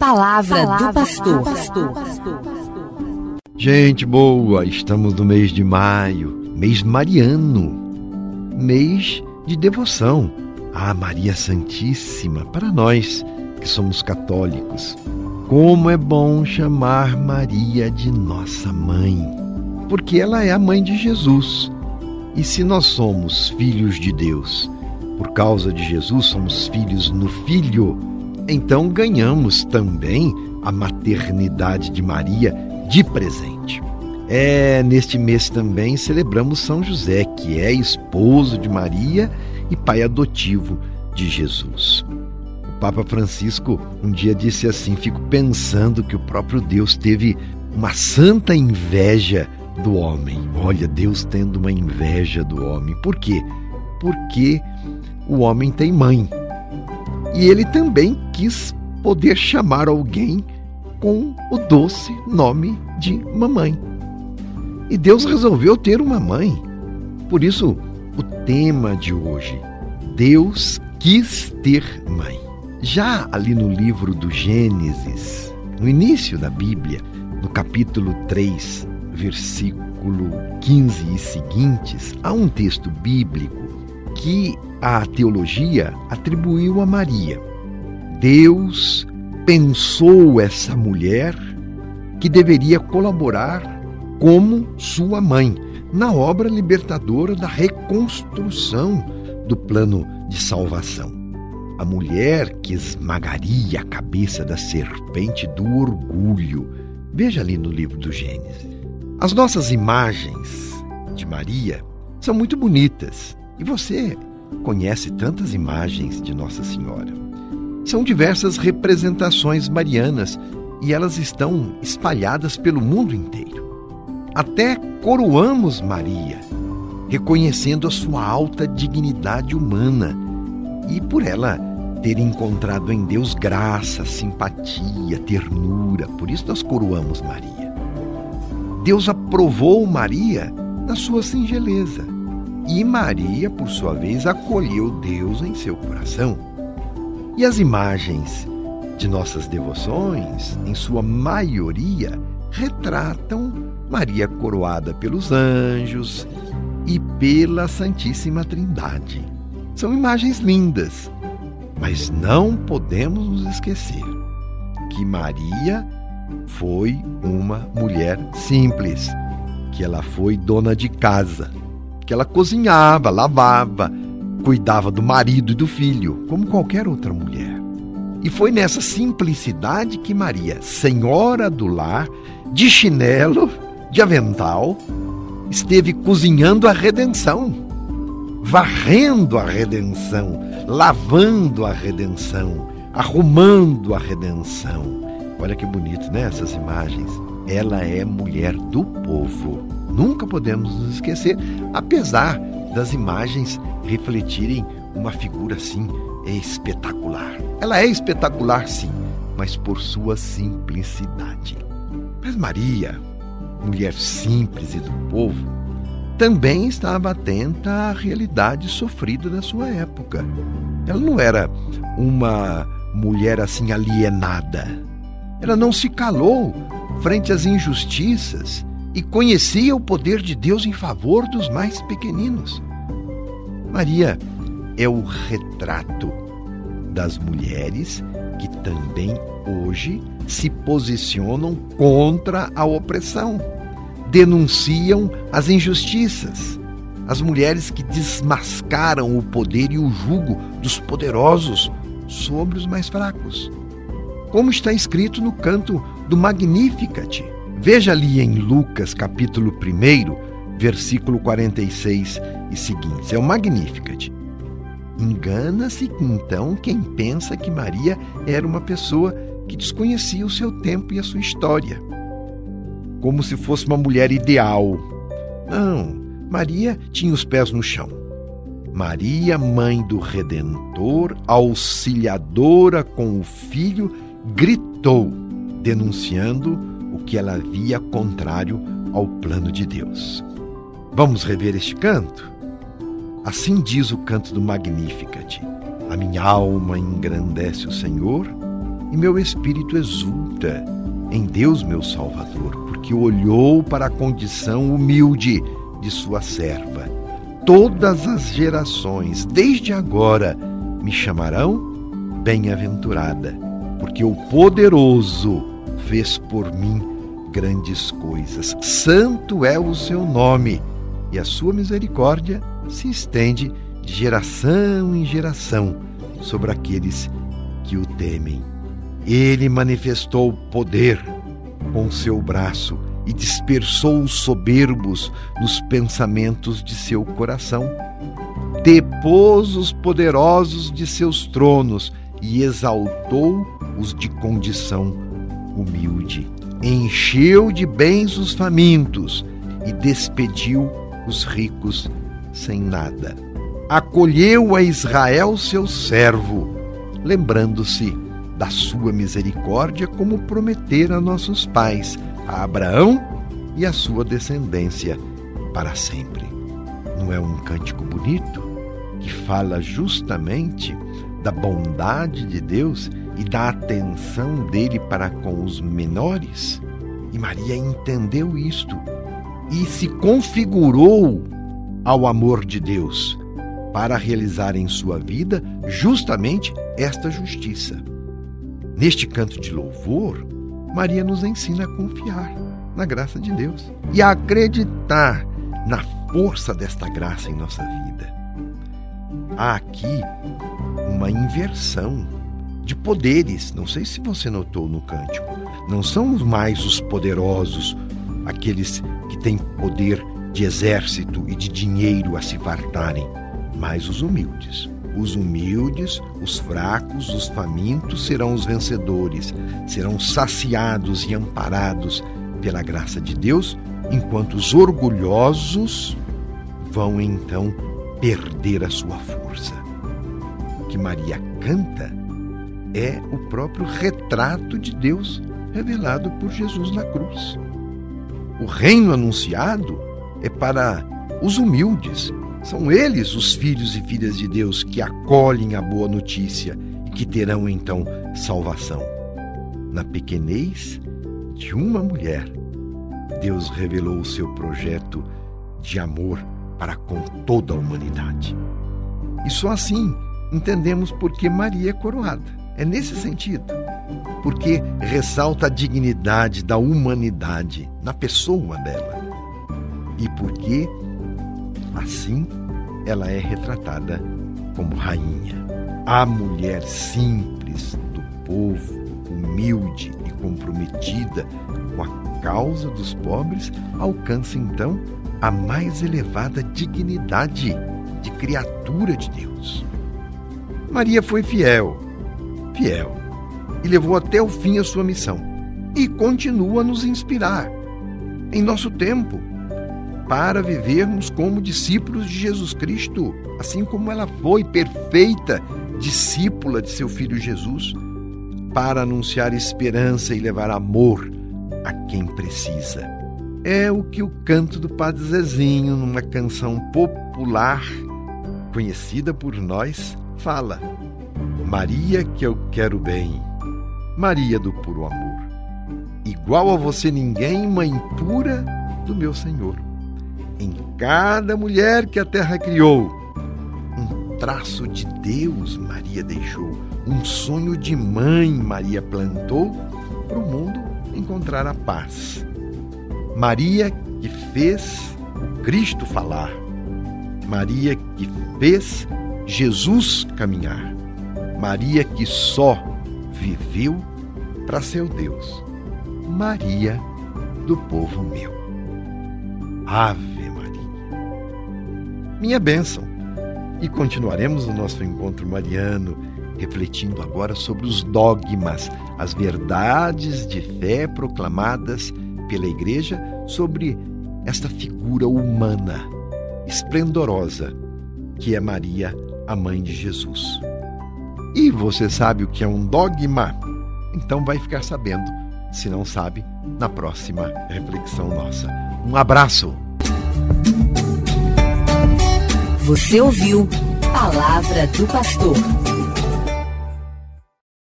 Palavra, Palavra do pastor. Gente boa, estamos no mês de maio, mês mariano, mês de devoção à Maria Santíssima para nós que somos católicos. Como é bom chamar Maria de nossa mãe, porque ela é a mãe de Jesus. E se nós somos filhos de Deus, por causa de Jesus somos filhos no Filho, então ganhamos também a maternidade de Maria de presente. É, neste mês também celebramos São José, que é esposo de Maria e pai adotivo de Jesus. O Papa Francisco um dia disse assim: Fico pensando que o próprio Deus teve uma santa inveja do homem. Olha, Deus tendo uma inveja do homem. Por quê? Porque o homem tem mãe. E ele também quis poder chamar alguém com o doce nome de mamãe. E Deus resolveu ter uma mãe. Por isso, o tema de hoje, Deus quis ter mãe. Já ali no livro do Gênesis, no início da Bíblia, no capítulo 3, versículo 15 e seguintes, há um texto bíblico que a teologia atribuiu a Maria. Deus pensou essa mulher que deveria colaborar como sua mãe na obra libertadora da reconstrução do plano de salvação. A mulher que esmagaria a cabeça da serpente do orgulho. Veja ali no livro do Gênesis. As nossas imagens de Maria são muito bonitas e você conhece tantas imagens de Nossa Senhora. São diversas representações marianas e elas estão espalhadas pelo mundo inteiro. Até coroamos Maria, reconhecendo a sua alta dignidade humana e por ela ter encontrado em Deus graça, simpatia, ternura. Por isso nós coroamos Maria. Deus aprovou Maria na sua singeleza e Maria, por sua vez, acolheu Deus em seu coração. E as imagens de nossas devoções, em sua maioria, retratam Maria coroada pelos anjos e pela Santíssima Trindade. São imagens lindas, mas não podemos nos esquecer que Maria foi uma mulher simples, que ela foi dona de casa que ela cozinhava, lavava, cuidava do marido e do filho, como qualquer outra mulher. E foi nessa simplicidade que Maria, senhora do lar, de chinelo, de avental, esteve cozinhando a redenção, varrendo a redenção, lavando a redenção, arrumando a redenção. Olha que bonito, né? Essas imagens. Ela é mulher do povo Nunca podemos nos esquecer, apesar das imagens refletirem uma figura assim espetacular. Ela é espetacular, sim, mas por sua simplicidade. Mas Maria, mulher simples e do povo, também estava atenta à realidade sofrida da sua época. Ela não era uma mulher assim alienada. Ela não se calou frente às injustiças e conhecia o poder de Deus em favor dos mais pequeninos. Maria é o retrato das mulheres que também hoje se posicionam contra a opressão, denunciam as injustiças, as mulheres que desmascaram o poder e o jugo dos poderosos sobre os mais fracos. Como está escrito no canto do Magnificat, Veja ali em Lucas, capítulo 1, versículo 46 e seguintes. É o Magnificat. Engana-se então quem pensa que Maria era uma pessoa que desconhecia o seu tempo e a sua história, como se fosse uma mulher ideal. Não, Maria tinha os pés no chão. Maria, mãe do Redentor, auxiliadora com o filho, gritou, denunciando o que ela via contrário ao plano de Deus. Vamos rever este canto? Assim diz o canto do Magnificat: A minha alma engrandece o Senhor, e meu espírito exulta em Deus, meu Salvador, porque olhou para a condição humilde de sua serva. Todas as gerações, desde agora, me chamarão bem-aventurada, porque o poderoso fez por mim grandes coisas. Santo é o seu nome, e a sua misericórdia se estende de geração em geração sobre aqueles que o temem. Ele manifestou poder com seu braço e dispersou os soberbos nos pensamentos de seu coração. Depôs os poderosos de seus tronos e exaltou os de condição humilde. Encheu de bens os famintos e despediu os ricos sem nada. Acolheu a Israel seu servo, lembrando-se da sua misericórdia, como prometera a nossos pais, a Abraão e a sua descendência para sempre. Não é um cântico bonito que fala justamente da bondade de Deus e da atenção dele para com os menores? E Maria entendeu isto e se configurou ao amor de Deus para realizar em sua vida justamente esta justiça. Neste canto de louvor, Maria nos ensina a confiar na graça de Deus e a acreditar na força desta graça em nossa vida. Há aqui uma inversão de poderes. Não sei se você notou no cântico. Não são mais os poderosos, aqueles que têm poder de exército e de dinheiro a se fartarem, mas os humildes. Os humildes, os fracos, os famintos serão os vencedores, serão saciados e amparados pela graça de Deus, enquanto os orgulhosos vão então perder a sua força. O que Maria canta é o próprio retrato de Deus revelado por Jesus na cruz. O reino anunciado é para os humildes. São eles os filhos e filhas de Deus que acolhem a boa notícia e que terão então salvação. Na pequenez de uma mulher, Deus revelou o seu projeto de amor para com toda a humanidade. E só assim entendemos por que Maria é coroada. É nesse sentido, porque ressalta a dignidade da humanidade na pessoa dela. E porque, assim, ela é retratada como rainha. A mulher simples do povo, humilde e comprometida com a causa dos pobres, alcança então a mais elevada dignidade de criatura de Deus. Maria foi fiel fiel e levou até o fim a sua missão e continua a nos inspirar em nosso tempo para vivermos como discípulos de Jesus Cristo, assim como ela foi perfeita discípula de seu filho Jesus, para anunciar esperança e levar amor a quem precisa. É o que o canto do Padre Zezinho, numa canção popular conhecida por nós, fala. Maria que eu quero bem, Maria do puro amor. Igual a você ninguém, mãe pura do meu Senhor. Em cada mulher que a terra criou, um traço de Deus Maria deixou, um sonho de mãe Maria plantou para o mundo encontrar a paz. Maria que fez o Cristo falar, Maria que fez Jesus caminhar. Maria que só viveu para seu Deus. Maria do povo meu. Ave Maria. Minha bênção. E continuaremos o nosso encontro mariano, refletindo agora sobre os dogmas, as verdades de fé proclamadas pela Igreja sobre esta figura humana, esplendorosa, que é Maria, a mãe de Jesus. E você sabe o que é um dogma? Então vai ficar sabendo, se não sabe, na próxima reflexão nossa. Um abraço. Você ouviu Palavra do Pastor.